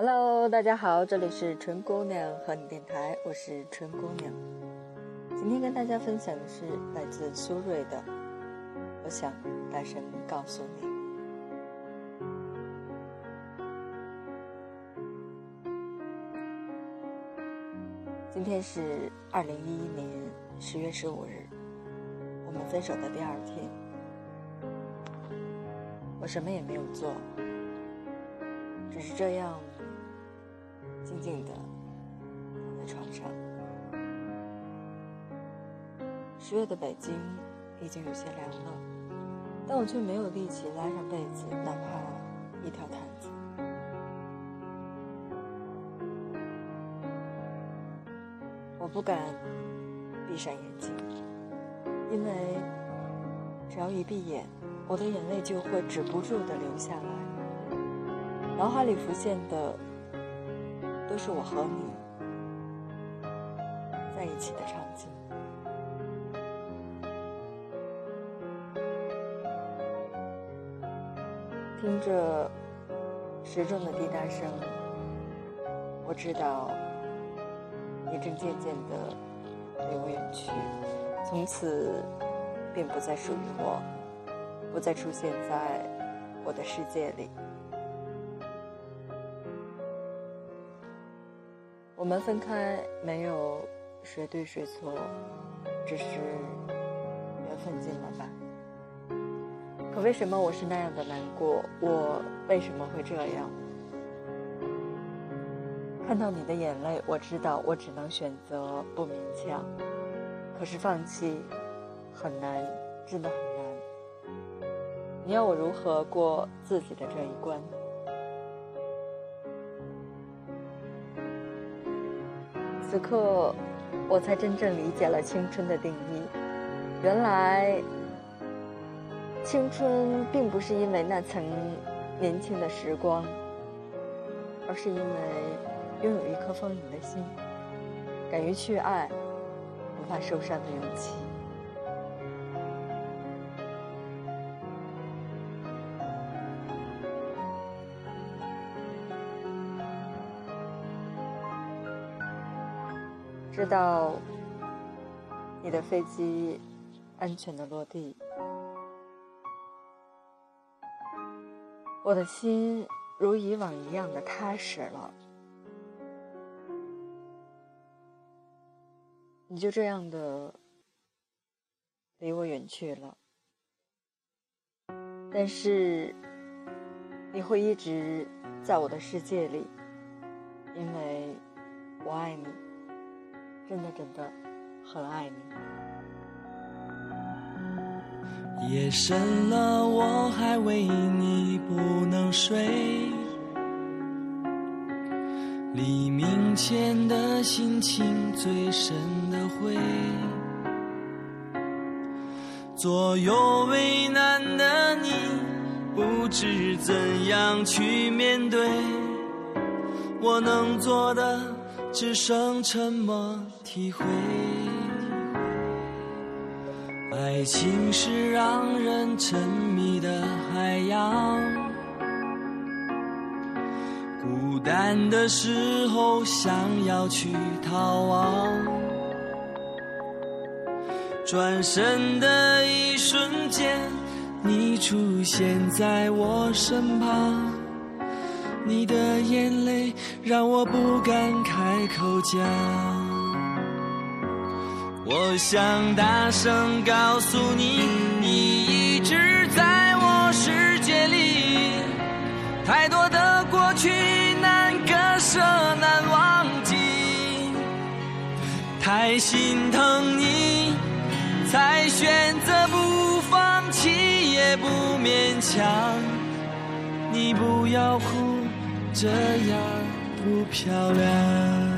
Hello，大家好，这里是春姑娘和你电台，我是春姑娘。今天跟大家分享的是来自苏芮的《我想大声告诉你》。今天是二零一一年十月十五日，我们分手的第二天。我什么也没有做，只是这样静静的躺在床上。十月的北京已经有些凉了，但我却没有力气拉上被子，哪怕一条毯子。我不敢闭上眼睛，因为只要一闭眼，我的眼泪就会止不住的流下来。脑海里浮现的都是我和你在一起的场景。听着时钟的滴答声，我知道你正渐渐的离我远去，从此便不再属于我，不再出现在我的世界里。我们分开没有谁对谁错，只是缘分尽了吧。可为什么我是那样的难过？我为什么会这样？看到你的眼泪，我知道我只能选择不勉强。可是放弃很难，真的很难。你要我如何过自己的这一关？此刻，我才真正理解了青春的定义。原来。青春并不是因为那曾年轻的时光，而是因为拥有一颗丰盈的心，敢于去爱，不怕受伤的勇气。知道你的飞机安全的落地。我的心如以往一样的踏实了，你就这样的离我远去了，但是你会一直在我的世界里，因为我爱你，真的真的很爱你。夜深了，我还为你不能睡。黎明前的心情最深的灰，左右为难的你，不知怎样去面对。我能做的，只剩沉默体会。爱情是让人沉迷的海洋，孤单的时候想要去逃亡，转身的一瞬间，你出现在我身旁，你的眼泪让我不敢开口讲。我想大声告诉你，你一直在我世界里。太多的过去难割舍难忘记，太心疼你，才选择不放弃也不勉强。你不要哭，这样不漂亮。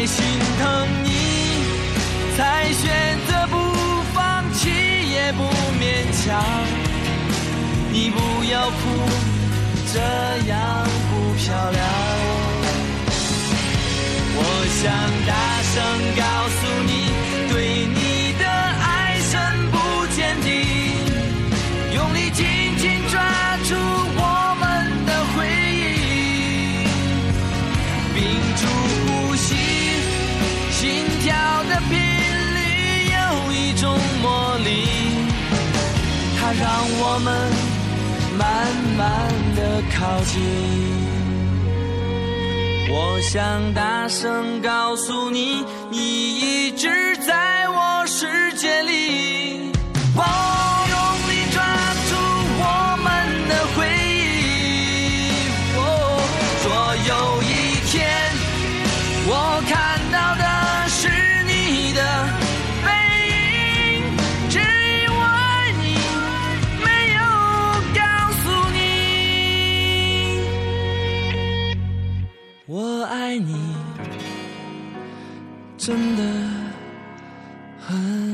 太心疼你。才选择不放弃，也不勉强。你不要哭，这样不漂亮。我想大声告诉你，对你的爱深不见底，用力紧紧抓住我们的回忆，屏住呼吸，心跳的频率有一种魔力，它让我们慢慢的靠近。我想大声告诉你，你一直在我世界里。我我爱你，真的很。